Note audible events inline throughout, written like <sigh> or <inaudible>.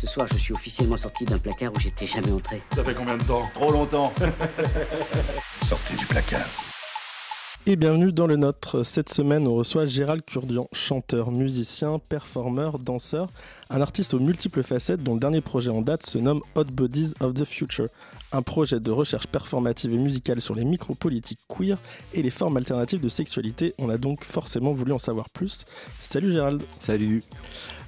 Ce soir, je suis officiellement sorti d'un placard où j'étais jamais entré. Ça fait combien de temps? Trop longtemps. <laughs> Sortez du placard. Et bienvenue dans le nôtre. Cette semaine, on reçoit Gérald Curdian, chanteur, musicien, performeur, danseur, un artiste aux multiples facettes dont le dernier projet en date se nomme Hot Bodies of the Future, un projet de recherche performative et musicale sur les micro-politiques queer et les formes alternatives de sexualité. On a donc forcément voulu en savoir plus. Salut Gérald. Salut.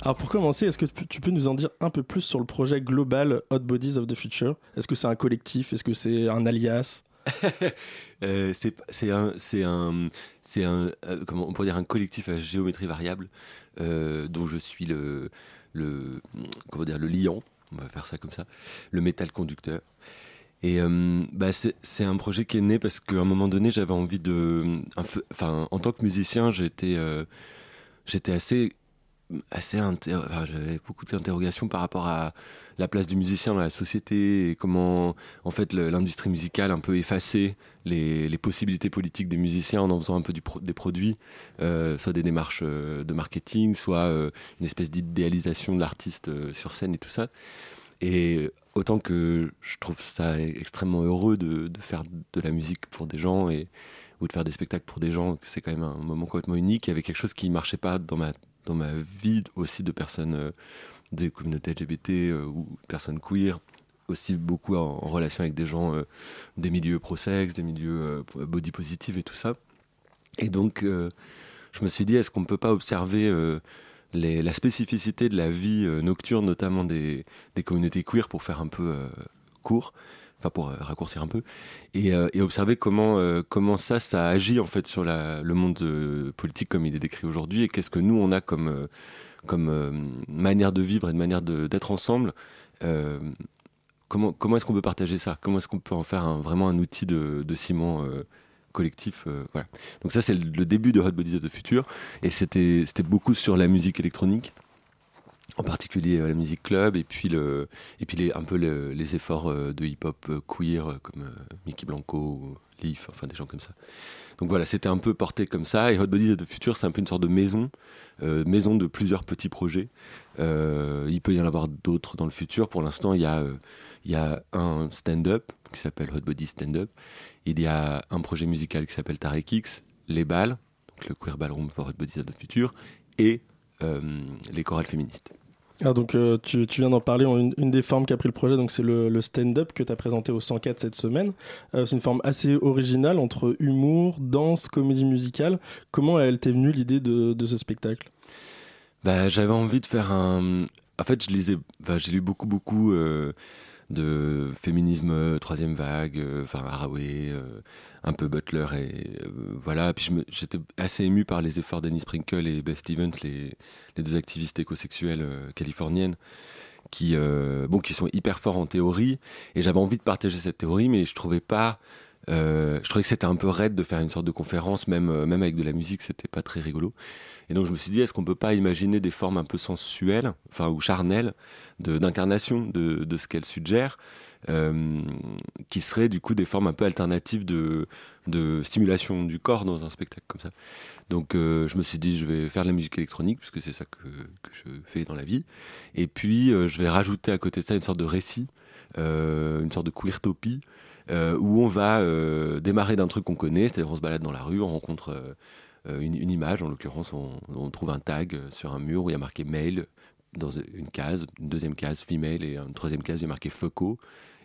Alors pour commencer, est-ce que tu peux nous en dire un peu plus sur le projet global Hot Bodies of the Future? Est-ce que c'est un collectif? Est-ce que c'est un alias? Euh, c'est un, c'est un, c'est un, euh, comment on pourrait dire un collectif à géométrie variable euh, dont je suis le, le, comment dire, le liant. On va faire ça comme ça, le métal conducteur. Et bah c'est un projet qui est né parce qu'à un moment donné, j'avais envie de, enfin, en tant que musicien, j'étais, j'étais assez assez j'avais beaucoup d'interrogations par rapport à la place du musicien dans la société et comment en fait l'industrie musicale un peu effacé les, possibilités politiques des musiciens en en faisant un peu des produits euh, soit des démarches euh, de marketing soit euh, une espèce d'idéalisation de l'artiste sur scène et tout ça. Et autant que je trouve ça extrêmement heureux de, faire de la musique pour des gens et ou de faire des spectacles pour des gens c'est quand même un moment complètement unique. Il y avait quelque chose qui marchait pas dans ma dans ma vie aussi de personnes euh, des communautés LGBT euh, ou personnes queer, aussi beaucoup en, relation avec des gens euh, des milieux pro-sexe, des milieux body positive et tout ça. Et donc, je me suis dit, est-ce qu'on ne peut pas observer la spécificité de la vie nocturne, notamment des, des, communautés queer, pour faire un peu court? Enfin pour euh, raccourcir un peu, et, euh, observer comment, euh, comment ça, ça agit en fait sur le monde politique comme il est décrit aujourd'hui, et qu'est-ce que nous on a comme, comme manière de vivre et de manière d'être ensemble. comment comment est-ce qu'on peut partager ça? Comment est-ce qu'on peut en faire vraiment un outil de, de ciment collectif voilà. Donc ça c'est le, début de Hot Bodies of the Future, et c'était beaucoup sur la musique électronique en particulier euh, la musique club et puis le et puis les, un peu les efforts euh, de hip hop euh, queer comme Mickey Blanco Leaf enfin des gens comme ça. Donc voilà c'était un peu porté comme ça. Et Hot Bodies the Future c'est un peu une sorte de maison maison de plusieurs petits projets. Il peut y en avoir d'autres dans le futur. Pour l'instant il y a il y a un stand-up qui s'appelle Hot Body Stand-up. Il y a un projet musical qui s'appelle Tarek X les balles donc le queer ballroom for Hot Bodies the Future et les chorales féministes ah, donc euh, tu, viens d'en parler, une, des formes qu'a pris le projet, donc c'est le, stand-up que tu as présenté au 104 cette semaine. Euh, c'est une forme assez originale entre humour, danse, comédie musicale. Comment elle t'est venue l'idée de, ce spectacle? Bah, J'avais envie de faire un... En fait, je lisais, j'ai lu beaucoup, beaucoup euh, de féminisme troisième vague, enfin Haraway, un peu Butler et euh, voilà. Puis j'étais assez ému par les efforts d'Annie Sprinkle et Beth Stevens, les, les deux activistes écosexuelles euh, californiennes, qui euh, bon qui sont hyper forts en théorie. Et j'avais envie de partager cette théorie, mais je trouvais pas je trouvais que c'était un peu raide de faire une sorte de conférence, même, même avec de la musique, c'était pas très rigolo. Et donc je me suis dit, est-ce qu'on peut pas imaginer des formes un peu sensuelles, enfin ou charnelles, d'incarnation de, de, ce qu'elle suggère, euh, qui seraient du coup des formes un peu alternatives de, de stimulation du corps dans un spectacle comme ça. Donc euh, je me suis dit, je vais faire de la musique électronique, puisque c'est ça que, que, je fais dans la vie. Et puis euh, je vais rajouter à côté de ça une sorte de récit, une sorte de queertopie, où on va démarrer d'un truc qu'on connaît, c'est-à-dire on se balade dans la rue, on rencontre une, une, image, en l'occurrence on, trouve un tag sur un mur où il y a marqué mail dans une case, une deuxième case female et une troisième case il y a marqué FOCO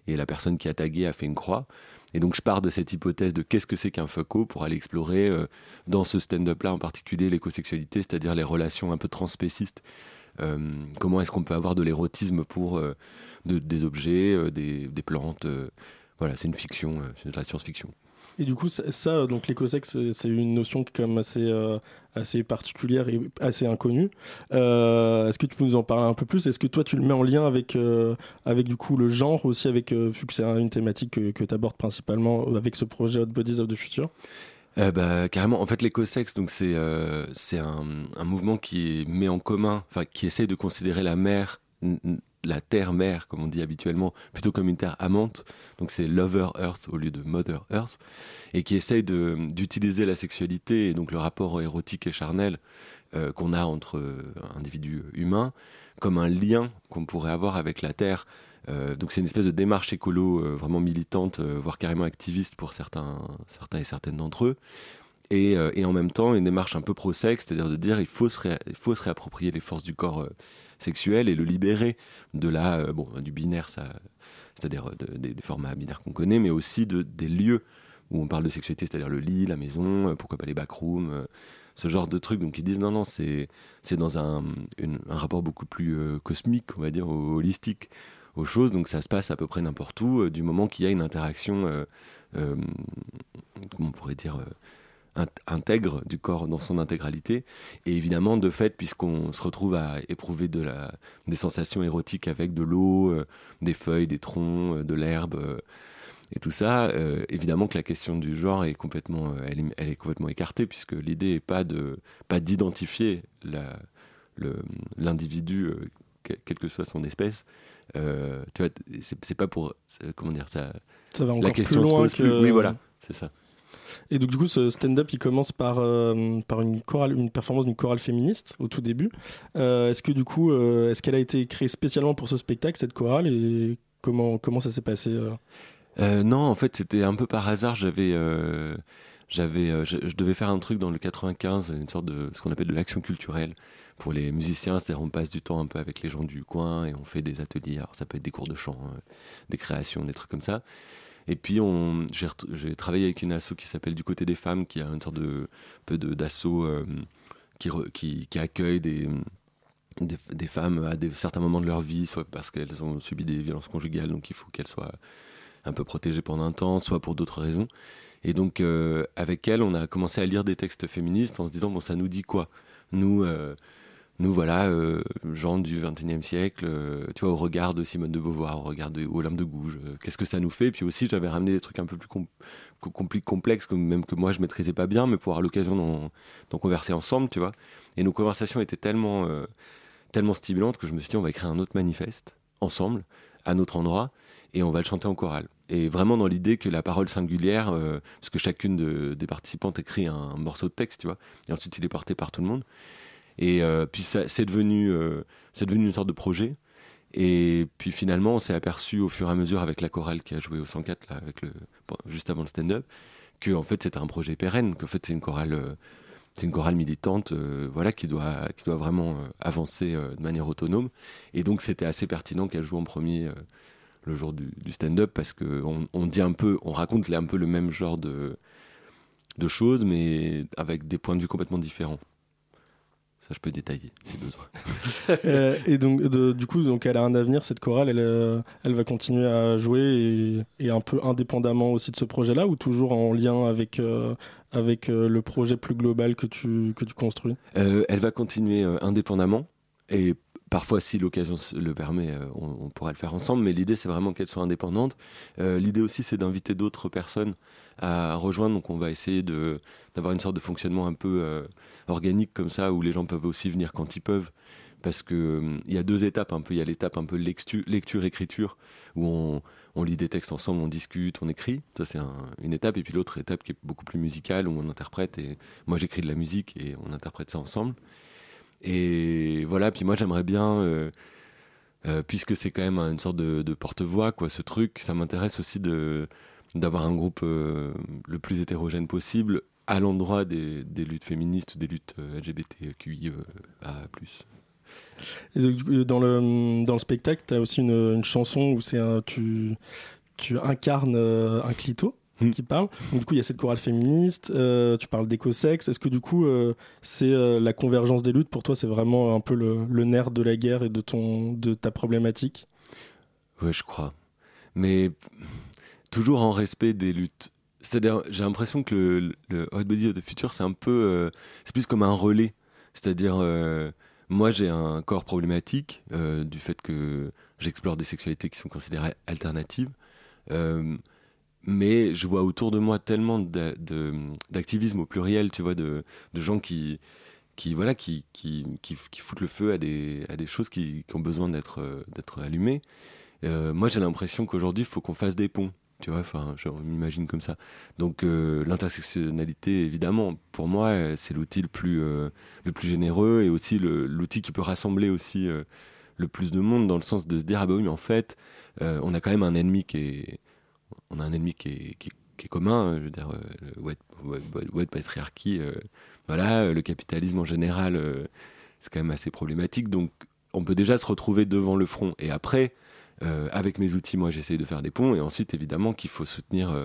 et la personne qui a tagué a fait une croix. Et donc je pars de cette hypothèse de qu'est-ce que c'est qu'un FOCO pour aller explorer euh, dans ce stand-up-là en particulier l'écosexualité, c'est-à-dire les relations un peu transspécistes. Euh, comment est-ce qu'on peut avoir de l'érotisme pour euh, des objets, des, plantes Voilà, c'est une fiction, c'est de la science-fiction. Et du coup, ça, donc l'écosexe, c'est une notion qui est quand même assez, euh, assez particulière et assez inconnue. Euh, est-ce que tu peux nous en parler un peu plus? Est-ce que toi, tu le mets en lien avec, euh, avec du coup le genre aussi, avec, vu que c'est une thématique que, tu abordes principalement avec ce projet Hot Bodies of the Future? Bah, carrément. En fait, l'écosexe, donc c'est c'est un, un, mouvement qui met en commun, enfin qui essaye de considérer la mer la terre-mère, comme on dit habituellement, plutôt comme une terre amante. Donc c'est Lover Earth au lieu de Mother Earth. Et qui essaye d'utiliser la sexualité et donc le rapport érotique et charnel euh, qu'on a entre individus humains comme un lien qu'on pourrait avoir avec la terre. donc c'est une espèce de démarche écolo vraiment militante, voire carrément activiste pour certains, certains et certaines d'entre eux. Euh, et, en même temps une démarche un peu pro-sexe, c'est-à-dire de dire il faut se, faut se réapproprier les forces du corps euh, sexuel et le libérer de la, euh, bon, du binaire, c'est-à-dire des, formats binaires qu'on connaît, mais aussi de, des lieux où on parle de sexualité, c'est-à-dire le lit, la maison, pourquoi pas les backrooms, ce genre de trucs. Donc ils disent non, non, c'est, c'est dans un, un, rapport beaucoup plus cosmique, on va dire, holistique aux choses. Donc ça se passe à peu près n'importe où, du moment qu'il y a une interaction, comment on pourrait dire intègre du corps dans son intégralité. Et évidemment, de fait, puisqu'on se retrouve à éprouver de la, des sensations érotiques avec de l'eau, euh, des feuilles, des troncs, euh, de l'herbe euh, et tout ça, évidemment que la question du genre est complètement, elle, est, complètement écartée, puisque l'idée n'est pas de pas d'identifier l'individu, quelle que soit son espèce. tu vois, c'est pas pour comment dire ça. Ça va encore la question plus loin que... Oui, voilà, c'est ça. Et donc, du coup, ce stand-up, il commence par, euh, par une, chorale, une performance d'une chorale féministe au tout début. Euh, est-ce que, du coup, euh, est-ce qu'elle a été créée spécialement pour ce spectacle, cette chorale, et comment, comment ça s'est passé Non, en fait, c'était un peu par hasard. J'avais. j'avais, je, devais faire un truc dans le 95, une sorte de ce qu'on appelle de l'action culturelle pour les musiciens, c'est-à-dire on passe du temps un peu avec les gens du coin et on fait des ateliers. Alors ça peut être des cours de chant, des créations, des trucs comme ça. Et puis, j'ai travaillé avec une asso qui s'appelle Du côté des femmes, qui a une sorte de peu d'assaut euh, qui, qui, accueille des, des, femmes à des, certains moments de leur vie, soit parce qu'elles ont subi des violences conjugales, donc il faut qu'elles soient un peu protégées pendant un temps, soit pour d'autres raisons. Et donc, euh, avec elle, on a commencé à lire des textes féministes en se disant, bon, ça nous dit quoi? Nous, euh, nous voilà, euh, gens du XXIe siècle, euh, tu vois, au regard de Simone de Beauvoir, au regard de Olympe de Gouges, euh, qu'est-ce que ça nous fait? Puis aussi, j'avais ramené des trucs un peu plus complexes, même que moi je maîtrisais pas bien, mais pour avoir l'occasion d'en converser ensemble, tu vois. Et nos conversations étaient tellement, tellement stimulantes que je me suis dit, on va écrire un autre manifeste, ensemble, à notre endroit, et on va le chanter en chorale. Et vraiment dans l'idée que la parole singulière, parce que chacune des participantes écrit un morceau de texte, tu vois, et ensuite il est porté par tout le monde. Et euh, puis c'est devenu, euh, c'est devenu une sorte de projet. Et puis finalement, on s'est aperçu au fur et à mesure avec la chorale qui a joué au 104, là, avec le, juste avant le stand-up, que fait c'était un projet pérenne, qu'en fait c'est une chorale, euh, c'est une chorale militante, voilà, qui doit, qui doit vraiment avancer de manière autonome. Et donc c'était assez pertinent qu'elle joue en premier le jour du, stand-up parce qu'on on dit un peu, on raconte un peu le même genre de choses, mais avec des points de vue complètement différents. Ça, je peux détailler si besoin. <laughs> Euh, et donc, du coup, donc, elle a un avenir, cette chorale. Elle, euh, elle va continuer à jouer et, un peu indépendamment aussi de ce projet-là ou toujours en lien avec, euh, avec le projet plus global que tu, que tu construis? Elle va continuer indépendamment et Parfois, si l'occasion le permet, on, pourra le faire ensemble, mais l'idée, c'est vraiment qu'elle soit indépendante. l'idée aussi, c'est d'inviter d'autres personnes à rejoindre. Donc on va essayer de d'avoir une sorte de fonctionnement un peu euh, organique comme ça, où les gens peuvent aussi venir quand ils peuvent. Parce que il y a deux étapes un peu. Il y a l'étape un peu lecture-écriture, où on, on, lit des textes ensemble, on discute, on écrit. Ça c'est une étape. Et puis l'autre étape qui est beaucoup plus musicale, où on interprète. Et moi j'écris de la musique et on interprète ça ensemble. Et voilà. Puis moi j'aimerais bien. Euh, euh, puisque c'est quand même une sorte de, porte-voix, quoi, ce truc, ça m'intéresse aussi de, d'avoir un groupe euh, le plus hétérogène possible à l'endroit des, des, luttes féministes, des luttes euh, LGBTQIA+. Et dans, le, dans le spectacle, tu as aussi une, une, chanson où c'est tu, tu incarnes euh, un clito hmm. qui parle. Donc, du coup, il y a cette chorale féministe, tu parles d'éco-sexe. Est-ce que du coup, c'est la convergence des luttes? Pour toi, c'est vraiment un peu le, le, nerf de la guerre et de, ton, de ta problématique? Oui, je crois. Mais toujours en respect des luttes. C'est-à-dire, j'ai l'impression que le, Hot Body of the Future, c'est un peu. Euh, c'est plus comme un relais. C'est-à-dire, euh, moi, j'ai un corps problématique euh, du fait que j'explore des sexualités qui sont considérées alternatives. mais je vois autour de moi tellement d'activisme au pluriel, tu vois, de, de gens qui, qui voilà qui, qui, qui, foutent le feu à des, à des choses qui, qui ont besoin d'être d'être allumées. moi, j'ai l'impression qu'aujourd'hui, il faut qu'on fasse des ponts. Tu vois, enfin, je m'imagine comme ça. Donc, l'intersectionnalité, évidemment, pour moi, c'est l'outil le plus, le plus généreux et aussi l'outil qui peut rassembler aussi le plus de monde dans le sens de se dire ah bah oui mais en fait euh, on a quand même un ennemi qui est on a un ennemi qui est, qui commun je veux dire euh, le white, white, patriarchy euh, voilà le capitalisme en général c'est quand même assez problématique donc on peut déjà se retrouver devant le front et après avec mes outils moi j'essaye de faire des ponts et ensuite évidemment qu'il faut soutenir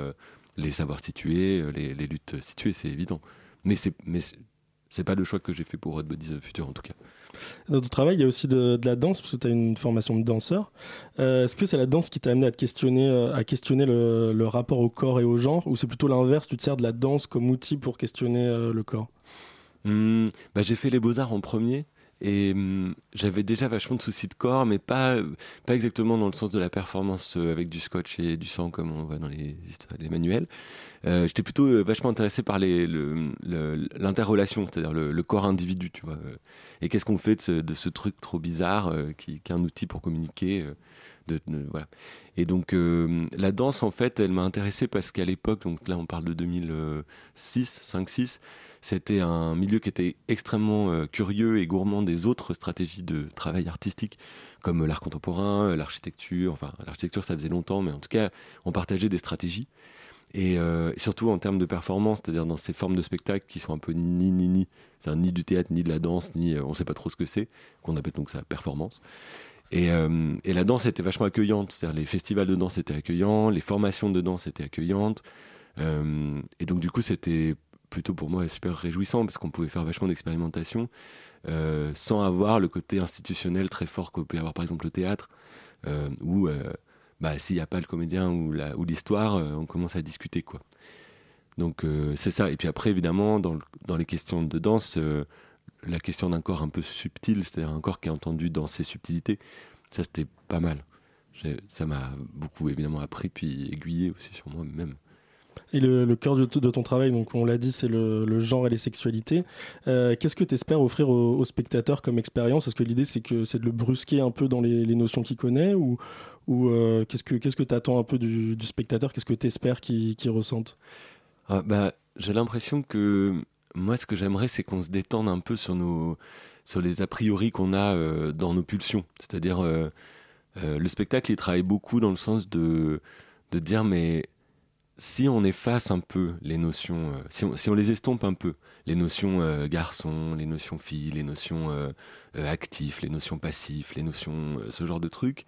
les savoirs situés les, les luttes situées c'est évident. Mais c'est mais c'est pas le choix que j'ai fait pour Hot Bodies Future en tout cas. Dans ton travail, il y a aussi de, la danse, parce que tu as une formation de danseur. Euh, est-ce que c'est la danse qui t'a amené à questionner, euh, à questionner le, rapport au corps et au genre, ou c'est plutôt l'inverse, tu te sers de la danse comme outil pour questionner euh, le corps? Mmh, bah, J'ai fait les beaux-arts en premier, et hum, j'avais déjà vachement de soucis de corps, mais pas, pas exactement dans le sens de la performance euh, avec du scotch et du sang comme on voit dans les, les manuels. Euh, J'étais plutôt euh, vachement intéressé par l'interrelation, c'est-à-dire le, corps individu, tu vois. Et qu'est-ce qu'on fait de ce, truc trop bizarre qui, qui, est un outil pour communiquer voilà. Et donc la danse, en fait, elle m'a intéressé parce qu'à l'époque, donc là on parle de 2006, 5-6, c'était un milieu qui était extrêmement euh, curieux et gourmand des autres stratégies de travail artistique, comme l'art contemporain, euh, l'architecture. Enfin, l'architecture, ça faisait longtemps, mais en tout cas, on partageait des stratégies. Et, euh, surtout en termes de performance, c'est-à-dire dans ces formes de spectacle qui sont un peu ni ni ni, c'est ni du théâtre, ni de la danse, ni on ne sait pas trop ce que c'est, qu'on appelle donc ça performance. Et, et, la danse était vachement accueillante, c'est-à-dire les festivals de danse étaient accueillants, les formations de danse étaient accueillantes. et donc du coup, c'était plutôt pour moi super réjouissant parce qu'on pouvait faire vachement d'expérimentation euh, sans avoir le côté institutionnel très fort qu'on peut avoir par exemple le théâtre euh, où euh, bah, s'il n'y a pas le comédien ou, l'histoire on commence à discuter quoi. Donc c'est ça. Et puis après évidemment dans les questions de danse la question d'un corps un peu subtil c'est-à-dire un corps qui est entendu dans ses subtilités ça c'était pas mal. Ça m'a beaucoup évidemment appris puis aiguillé aussi sur moi-même. Et le, cœur de, ton travail, donc on l'a dit, c'est le, genre et les sexualités. Euh, qu'est-ce que tu espères offrir aux, spectateurs comme expérience? Est-ce que l'idée c'est que c'est de le brusquer un peu dans les, notions qu'il connaît ou, ou euh, qu'est-ce que qu'est-ce que tu attends un peu du, spectateur? Qu'est-ce que tu espères qu'il ressente? Ah, bah, J'ai l'impression que moi, ce que j'aimerais, c'est qu'on se détende un peu sur nos sur les a priori qu'on a euh, dans nos pulsions. C'est-à-dire le spectacle, il travaille beaucoup dans le sens de de dire mais si on efface un peu les notions, euh, si, on, les estompe un peu, les notions euh, garçon, les notions filles, les notions euh, actifs, les notions passifs, les notions, ce genre de trucs,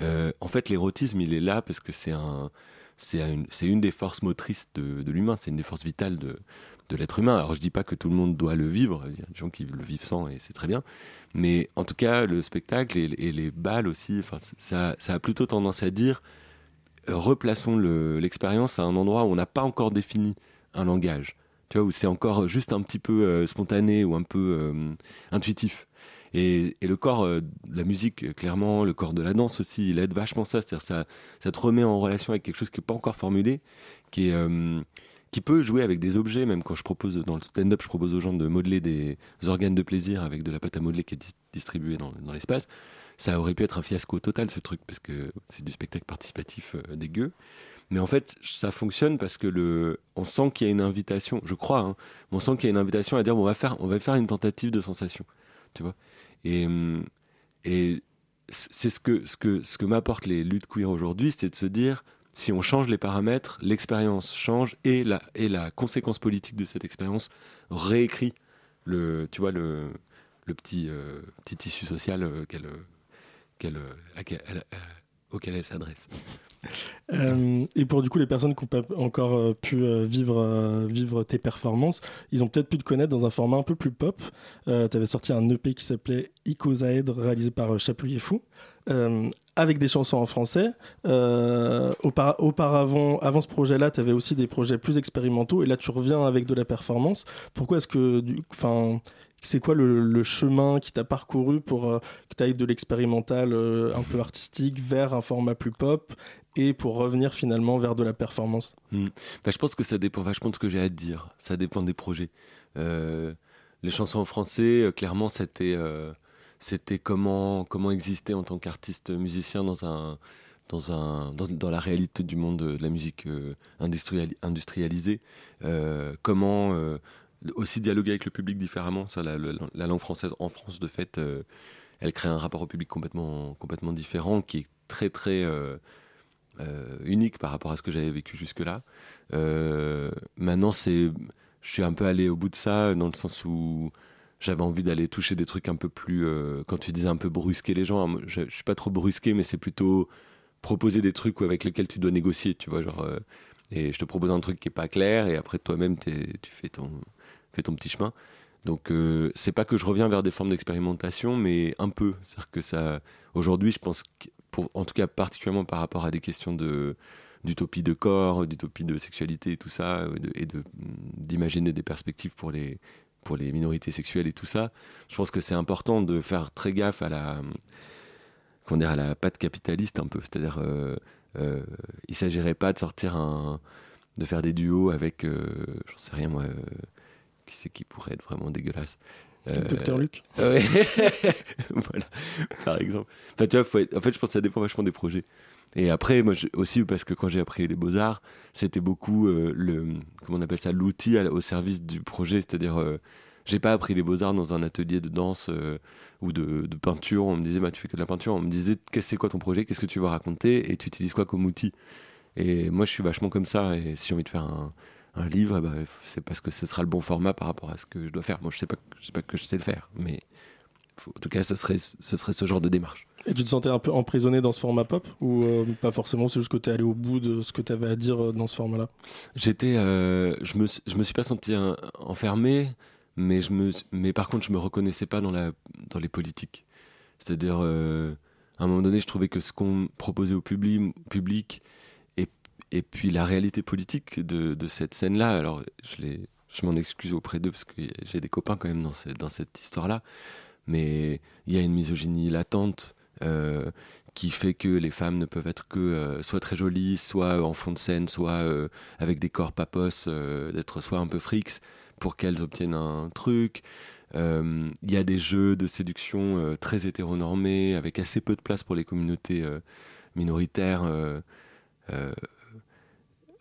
en fait l'érotisme il est là parce que c'est un, c'est une, une, des forces motrices de, de l'humain, c'est une des forces vitales de, de l'être humain. Alors je dis pas que tout le monde doit le vivre, il y a des gens qui le vivent sans et c'est très bien, mais en tout cas le spectacle et, les balles aussi, ça, ça a plutôt tendance à dire replaçons l'expérience à un endroit où on n'a pas encore défini un langage, tu vois, où c'est encore juste un petit peu euh, spontané ou un peu euh, intuitif. Et, le corps, euh, la musique, clairement, le corps de la danse aussi, il aide vachement ça. C'est-à-dire ça, ça te remet en relation avec quelque chose qui n'est pas encore formulé, qui est qui peut jouer avec des objets, même quand je propose dans le stand-up, je propose aux gens de modeler des organes de plaisir avec de la pâte à modeler qui est distribuée dans, l'espace ça aurait pu être un fiasco total ce truc parce que c'est du spectacle participatif euh, dégueu. Mais en fait, ça fonctionne parce que le, on sent qu'il y a une invitation, je crois, hein, on sent qu'il y a une invitation à dire on va faire, on va faire une tentative de sensation, tu vois. Et, hum, et c'est ce que, ce que, ce que m'apportent les luttes queer aujourd'hui, c'est de se dire si on change les paramètres, l'expérience change et la, et la conséquence politique de cette expérience réécrit le, tu vois, le, le petit, euh, petit tissu social euh, euh, auquel elle s'adresse. Et pour du coup les personnes qui n'ont pas encore pu vivre, vivre tes performances, ils ont peut-être pu te connaître dans un format un peu plus pop. tu avais sorti un EP qui s'appelait Icosaèdre, réalisé par Chapouille Fou, avec des chansons en français. auparavant, avant ce projet-là, tu avais aussi des projets plus expérimentaux, et là tu reviens avec de la performance. Pourquoi est-ce que, enfin, c'est quoi le, chemin qui t'a parcouru pour euh, que tu ailles de l'expérimental euh, un peu artistique vers un format plus pop et pour revenir finalement vers de la performance? Bah, Je pense que ça dépend vachement de ce que j'ai à dire. Ça dépend des projets. Euh, les chansons en français, clairement, c'était c'était comment, comment exister en tant qu'artiste musicien dans, un, dans, un, dans, la réalité du monde de la musique industrialisée. comment aussi dialoguer avec le public différemment. Ça, la, la, langue française en France, de fait, elle crée un rapport au public complètement, complètement différent qui est très, très euh, unique par rapport à ce que j'avais vécu jusque-là. Euh, maintenant, c'est, je suis un peu allé au bout de ça dans le sens où j'avais envie d'aller toucher des trucs un peu plus, euh, quand tu disais un peu brusquer les gens, hein, je, je, suis pas trop brusqué, mais c'est plutôt proposer des trucs avec lesquels tu dois négocier, tu vois, genre, et je te propose un truc qui est pas clair, et après toi-même tu fais ton, fais ton petit chemin. Donc c'est pas que je reviens vers des formes d'expérimentation, mais un peu. C'est-à-dire que ça, aujourd'hui, je pense que en tout cas particulièrement par rapport à des questions de d'utopie de corps, d'utopie de sexualité et tout ça, et d'imaginer des perspectives pour les pour les minorités sexuelles et tout ça. Je pense que c'est important de faire très gaffe à la comment dire à la patte capitaliste un peu, c'est-à-dire euh, euh, il s'agirait pas de sortir un de faire des duos avec euh, j'en sais rien moi qui c'est qui pourrait être vraiment dégueulasse euh, Docteur Luc <laughs> <laughs> voilà, par exemple. Enfin, tu vois, en fait, je pense que ça dépend vachement des projets. Et après, moi aussi, parce que quand j'ai appris les beaux-arts, c'était beaucoup euh, le, comment on appelle ça, l'outil au service du projet. C'est-à-dire, euh, j'ai pas appris les beaux-arts dans un atelier de danse ou de, peinture. On me disait, bah, tu fais que de la peinture. On me disait, c'est quoi ton projet? Qu'est-ce que tu vas raconter? Et tu utilises quoi comme outil? Et moi, je suis vachement comme ça. Et si j'ai envie de faire un, livre, bah, c'est parce que ce sera le bon format par rapport à ce que je dois faire. Moi, je sais pas, je sais pas que je sais le faire, mais en tout cas, ce serait, ce serait ce genre de démarche. Et tu te sentais un peu emprisonné dans ce format pop ou euh, pas forcément C'est juste que tu es allé au bout de ce que tu avais à dire euh, dans ce format-là? J'étais, euh, je me, je me suis pas senti enfermé, mais je me, mais par contre, je me reconnaissais pas dans la, dans les politiques. C'est-à-dire, à un moment donné, je trouvais que ce qu'on proposait au public, public et puis la réalité politique de, de cette scène-là, alors je, je m'en excuse auprès d'eux parce que j'ai des copains quand même dans, dans cette histoire-là, mais il y a une misogynie latente euh, qui fait que les femmes ne peuvent être que euh, soit très jolies, soit en fond de scène, soit euh, avec des corps papos, d'être soit un peu frics pour qu'elles obtiennent un truc. Il y a des jeux de séduction très hétéronormés, avec assez peu de place pour les communautés minoritaires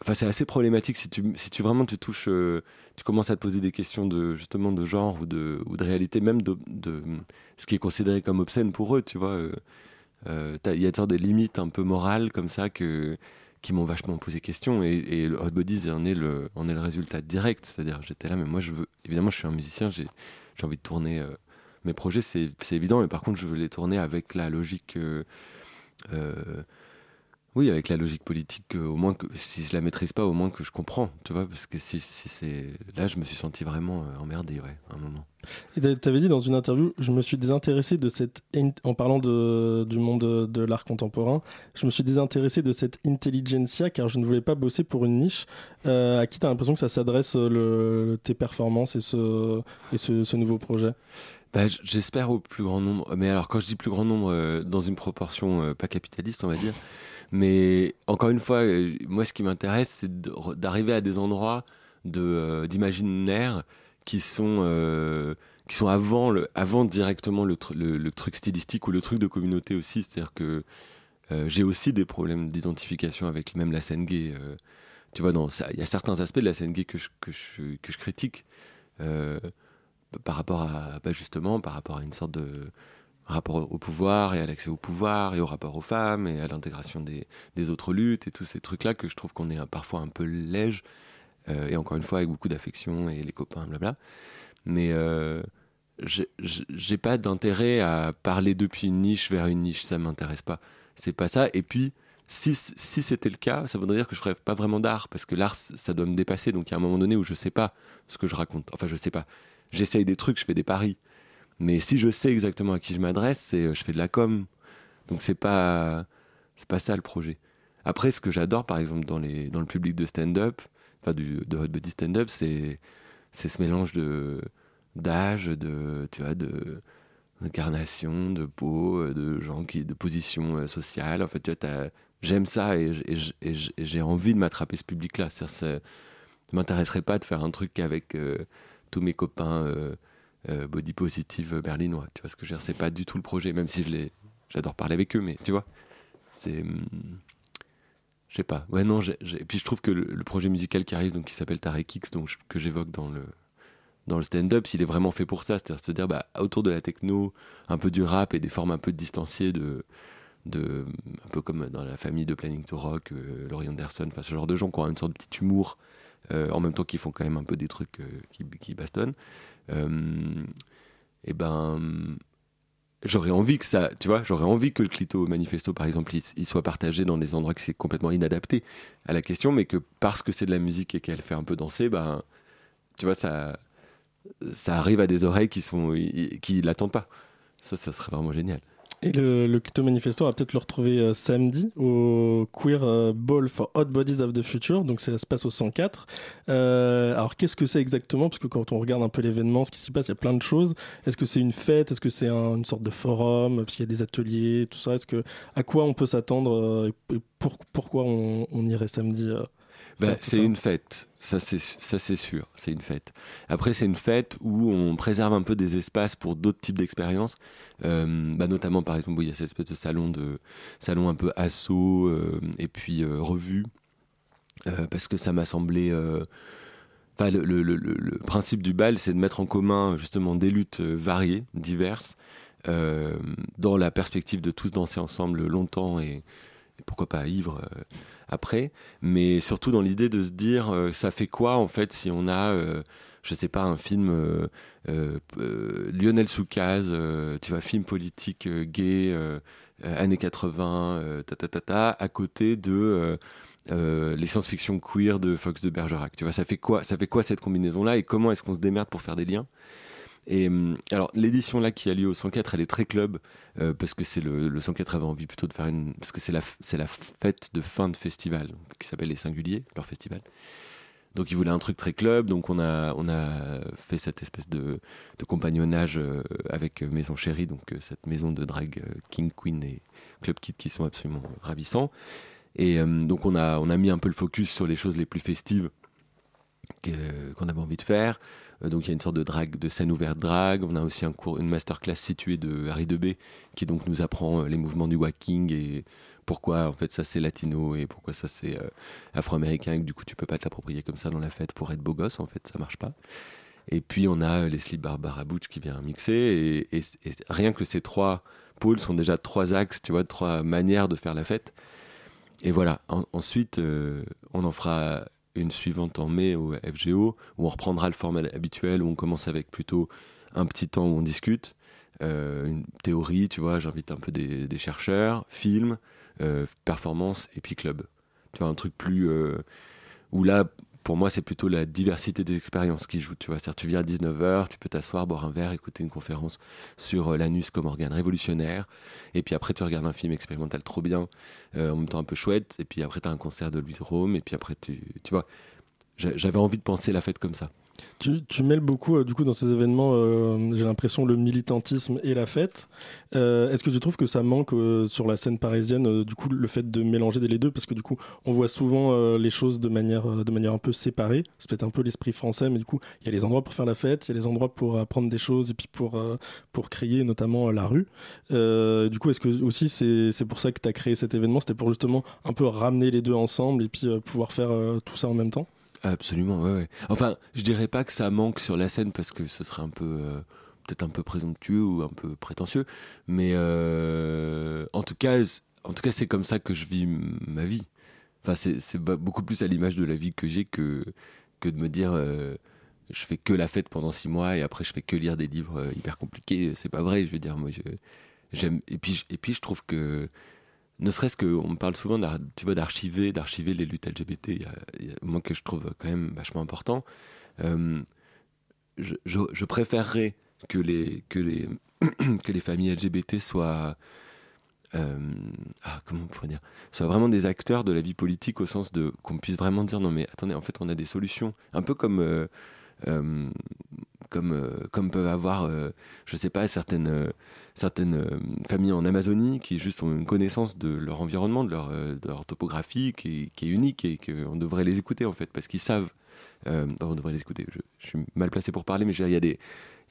Enfin, c'est assez problématique si tu, si tu vraiment te touches, euh, tu commences à te poser des questions de justement de genre ou de, ou de réalité, même de, de ce qui est considéré comme obscène pour eux, tu vois. Euh, euh, il y a des limites un peu morales comme ça que, qui m'ont vachement posé question et, et le Hot Bodies en est le, en est le résultat direct. C'est-à-dire, j'étais là, mais moi, je veux, évidemment, je suis un musicien, j'ai envie de tourner mes projets, c'est évident, mais par contre, je veux les tourner avec la logique. Oui, avec la logique politique, au moins que si je la maîtrise pas, au moins que je comprends, tu vois, parce que si, si c'est là, je me suis senti vraiment euh, emmerdé, ouais, à un moment. Et tu avais dit dans une interview, je me suis désintéressé de cette, en parlant de, du monde de, l'art contemporain, je me suis désintéressé de cette intelligentsia car je ne voulais pas bosser pour une niche. Euh, à qui tu as l'impression que ça s'adresse le, tes performances et ce, et ce, ce nouveau projet? Bah, J'espère au plus grand nombre. Mais alors, quand je dis plus grand nombre, euh, dans une proportion pas capitaliste, on va dire, mais encore une fois, euh, moi, ce qui m'intéresse, c'est d'arriver à des endroits de euh, d'imaginaire qui sont euh, qui sont avant le avant directement le, le, truc stylistique ou le truc de communauté aussi. C'est-à-dire que j'ai aussi des problèmes d'identification avec même la scène gay. tu vois, il y a certains aspects de la scène gay que je, que je, que je critique par rapport à, bah, justement, par rapport à une sorte de rapport au pouvoir et à l'accès au pouvoir et au rapport aux femmes et à l'intégration des, des, autres luttes et tous ces trucs-là que je trouve qu'on est parfois un peu léger euh, et encore une fois avec beaucoup d'affection et les copains, blabla. Mais euh, j'ai pas d'intérêt à parler depuis une niche vers une niche, ça m'intéresse pas. C'est pas ça. Et puis, si, si c'était le cas, ça voudrait dire que je ferais pas vraiment d'art parce que l'art, ça doit me dépasser. Donc il y a un moment donné où je sais pas ce que je raconte. Enfin, je sais pas. J'essaye des trucs, je fais des paris. Mais si je sais exactement à qui je m'adresse, c'est euh, je fais de la com. Donc c'est pas c'est pas ça le projet. Après, ce que j'adore, par exemple, dans, les, dans le public de stand-up, enfin de Hot Body stand-up, c'est, c'est ce mélange de, d'âge, de, tu vois, de, d'incarnation, de peau, de gens qui, de position euh, sociale. En fait, tu vois, j'aime ça et, j'ai envie de m'attraper ce public-là. Ça ne m'intéresserait pas de faire un truc avec euh, tous mes copains body positive berlinois. Tu vois ce que je veux dire C'est pas du tout le projet, même si je l'ai, j'adore parler avec eux, mais tu vois, c'est, hum, je sais pas. Ouais non, puis je trouve que le, projet musical qui arrive, donc qui s'appelle Tarek X, donc que j'évoque dans le dans le stand-up, il est vraiment fait pour ça, c'est-à-dire se dire bah autour de la techno, un peu du rap et des formes un peu distanciées de de un peu comme dans la famille de Planning to Rock, euh, Laurie Anderson, enfin ce genre de gens qui ont une sorte de petit humour euh, en même temps qu'ils font quand même un peu des trucs euh, qui, qui, bastonnent. et ben j'aurais envie que ça, tu vois, j'aurais envie que le Clito Manifesto, par exemple, il, soit partagé dans des endroits que c'est complètement inadapté à la question, mais que parce que c'est de la musique et qu'elle fait un peu danser, ben, tu vois, ça, ça arrive à des oreilles qui sont, qui l'attendent pas. Ça, ça serait vraiment génial. Et le, le Manifesto, on va peut-être le retrouver euh, samedi au Queer euh, Ball for Hot Bodies of the Future. Donc ça se passe au 104. Euh, alors qu'est-ce que c'est exactement? Parce que quand on regarde un peu l'événement, ce qui s'y passe, il y a plein de choses. Est-ce que c'est une fête? Est-ce que c'est une sorte de forum? Parce qu'il y a des ateliers, tout ça. Est-ce que à quoi on peut s'attendre et pour, pourquoi on, irait samedi bah, C'est une fête. Ça, c'est sûr, c'est une fête. Après, c'est une fête où on préserve un peu des espaces pour d'autres types d'expériences. Euh, bah, notamment, par exemple, il y a cette espèce de salon, de, salon un peu assaut euh, et puis euh, revue. parce que ça m'a semblé. Le, le, le, principe du bal, c'est de mettre en commun justement des luttes variées, diverses, dans la perspective de tous danser ensemble longtemps et, pourquoi pas ivre euh, après, mais surtout dans l'idée de se dire euh, ça fait quoi en fait si on a, euh, je sais pas, un film Lionel Soukaz, tu vois, film politique gay, années 80, ta, ta, ta, ta, à côté de les science-fiction queer de Fox de Bergerac. Tu vois, ça fait quoi, ça fait quoi cette combinaison-là et comment est-ce qu'on se démerde pour faire des liens? Et hum, alors l'édition là qui a lieu au 104, elle est très club euh, parce que c'est le, le 104 avait envie plutôt de faire une parce que c'est la c'est la fête de fin de festival qui s'appelle les Singuliers, leur festival. Donc ils voulaient un truc très club, donc on a on a fait cette espèce de, compagnonnage euh, avec Maison Chérie, donc euh, cette maison de drag King Queen et Club Kid qui sont absolument ravissants. Et donc on a on a mis un peu le focus sur les choses les plus festives qu'on avait envie de faire. Euh, donc il y a une sorte de drag, de scène ouverte drag. On a aussi un cours, une masterclass située de Harry Debé qui donc nous apprend euh, les mouvements du walking et pourquoi en fait ça c'est latino et pourquoi ça c'est euh, afro-américain et que du coup tu peux pas te l'approprier comme ça dans la fête pour être beau gosse en fait ça marche pas. Et puis on a Leslie Barbara Butch qui vient mixer et, rien que ces trois pôles sont déjà trois axes, tu vois, trois manières de faire la fête. Et voilà. ensuite, on en fera une suivante en mai au FGO, où on reprendra le format habituel, où on commence avec plutôt un petit temps où on discute, euh, une théorie, tu vois, j'invite un peu des, chercheurs, films, euh, performance et puis club. Tu vois, un truc plus... Euh, où là, pour moi, c'est plutôt la diversité des expériences qui joue. Tu vois, tu viens à 19h, tu peux t'asseoir, boire un verre, écouter une conférence sur euh, l'anus comme organe révolutionnaire. Et puis après, tu regardes un film expérimental trop bien, euh, en même temps un peu chouette. Et puis après, tu as un concert de Louise Rome. Et puis après, tu, tu vois, j'avais envie de penser la fête comme ça. Tu, mêles beaucoup, euh, du coup, dans ces événements, euh, j'ai l'impression, le militantisme et la fête. Euh, est-ce que tu trouves que ça manque sur la scène parisienne, du coup, le fait de mélanger les deux? Parce que, du coup, on voit souvent les choses de manière, de manière un peu séparée. C'est peut-être un peu l'esprit français, mais du coup, il y a les endroits pour faire la fête, il y a les endroits pour apprendre des choses et puis pour, pour créer notamment la rue. du coup, est-ce que aussi c'est pour ça que tu as créé cet événement? C'était pour justement un peu ramener les deux ensemble et puis pouvoir faire tout ça en même temps? Absolument, ouais, ouais. Enfin, je dirais pas que ça manque sur la scène parce que ce serait un peu, euh, peut-être un peu présomptueux ou un peu prétentieux, mais euh, en tout cas, en tout cas, c'est comme ça que je vis ma vie. Enfin, c'est beaucoup plus à l'image de la vie que j'ai que que de me dire, euh, je fais que la fête pendant six mois et après je fais que lire des livres hyper compliqués. C'est pas vrai. Je veux dire, moi, j'aime. Et puis, et puis, je trouve que ne serait-ce qu'on parle souvent tu vois, d'archiver, d'archiver les luttes LGBT, moi que je trouve quand même vachement important. Euh, je, préférerais que les, que, les, <clears throat> que les familles LGBT soient, euh, ah, comment on dire, soient vraiment des acteurs de la vie politique au sens de qu'on puisse vraiment dire non mais attendez, en fait on a des solutions, un peu comme... Euh, comme, comme peuvent avoir, je sais pas, certaines, certaines familles en Amazonie qui juste ont une connaissance de leur environnement, de leur, leur topographie qui, est unique et qu'on devrait les écouter en fait, parce qu'ils savent. on devrait les écouter. Je, suis mal placé pour parler, mais il y a des,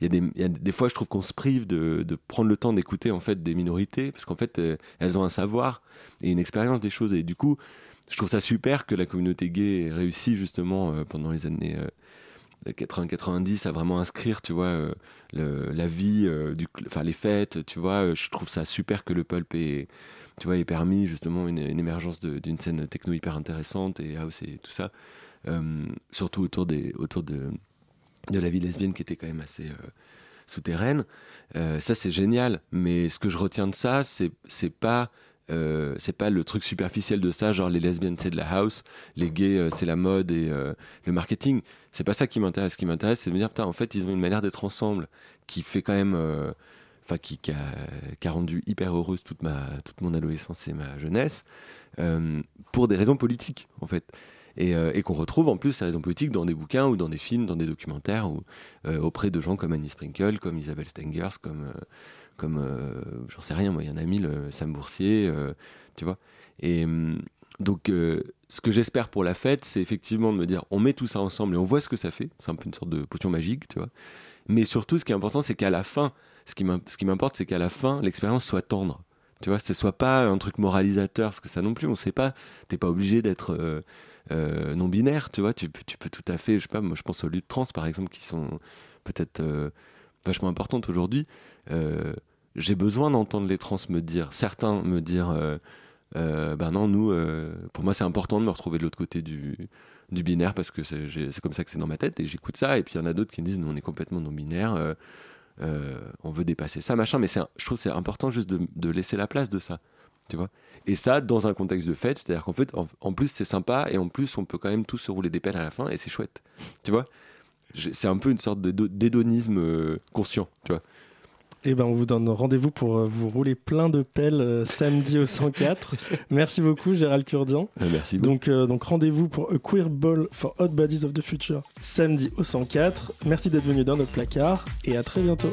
il y, a des, des fois, je trouve qu'on se prive de, prendre le temps d'écouter en fait des minorités, parce qu'en fait, euh, elles ont un savoir et une expérience des choses. Et du coup, je trouve ça super que la communauté gay ait réussi justement euh, pendant les années 80-90 à vraiment inscrire, tu vois, euh, la vie, euh, enfin les fêtes, tu vois. Je trouve ça super que le pulp ait, permis justement une, émergence d'une scène techno hyper intéressante et house et tout ça. Euh, surtout autour, de, la vie lesbienne qui était quand même assez euh, souterraine. Euh, ça, c'est génial. Mais ce que je retiens de ça, c'est pas. Euh, c'est pas le truc superficiel de ça, genre les lesbiennes c'est de la house, les gays euh, c'est la mode et euh, le marketing. C'est pas ça qui m'intéresse. Ce qui m'intéresse, c'est de me dire, putain, en fait, ils ont une manière d'être ensemble qui fait quand même. euh, Enfin, qui, a, rendu hyper heureuse toute, ma, toute mon adolescence et ma jeunesse, pour des raisons politiques, en fait. Et, et qu'on retrouve en plus ces raisons politiques dans des bouquins ou dans des films, dans des documentaires, ou auprès de gens comme Annie Sprinkle, comme Isabelle Stengers, comme, comme euh, j'en sais rien, moi, il y en a mille, euh, Sam Boursier, euh, tu vois. Et hum, donc, euh, ce que j'espère pour la fête, c'est effectivement de me dire, on met tout ça ensemble et on voit ce que ça fait. C'est un peu une sorte de potion magique, tu vois. Mais surtout, ce qui est important, c'est qu'à la fin, ce qui m'importe, c'est qu'à la fin, l'expérience soit tendre. Tu vois, ce soit pas un truc moralisateur, parce que ça non plus, on sait pas. T'es pas obligé d'être euh, euh, non binaire, tu vois. Tu, peux- tout à fait, je sais pas, moi je pense aux luttes trans par exemple, qui sont peut-être euh, vachement importantes aujourd'hui. Euh, J'ai besoin d'entendre les trans me dire, certains me dire, euh, ben non, nous, euh, pour moi c'est important de me retrouver de l'autre côté du, binaire parce que c'est comme ça que c'est dans ma tête et j'écoute ça. Et puis il y en a d'autres qui me disent, nous on est complètement non binaire. on veut dépasser ça, machin, mais je trouve c'est important juste de, laisser la place de ça, tu vois. Et ça, dans un contexte de fête, c'est-à-dire qu'en fait, en, en plus, c'est sympa, et en plus, on peut quand même tous se rouler des pelles à la fin, et c'est chouette, tu vois. C'est un peu une sorte d'hédonisme euh, conscient, tu vois. Eh ben, on vous donne rendez-vous pour euh, vous rouler plein de pelles euh, samedi au 104. <laughs> Merci beaucoup, Gérald Kurdian. Euh, merci beaucoup. Donc, euh, donc rendez-vous pour A Queer Ball for Hot Bodies of the Future samedi au 104. Merci d'être venu dans notre placard et à très bientôt.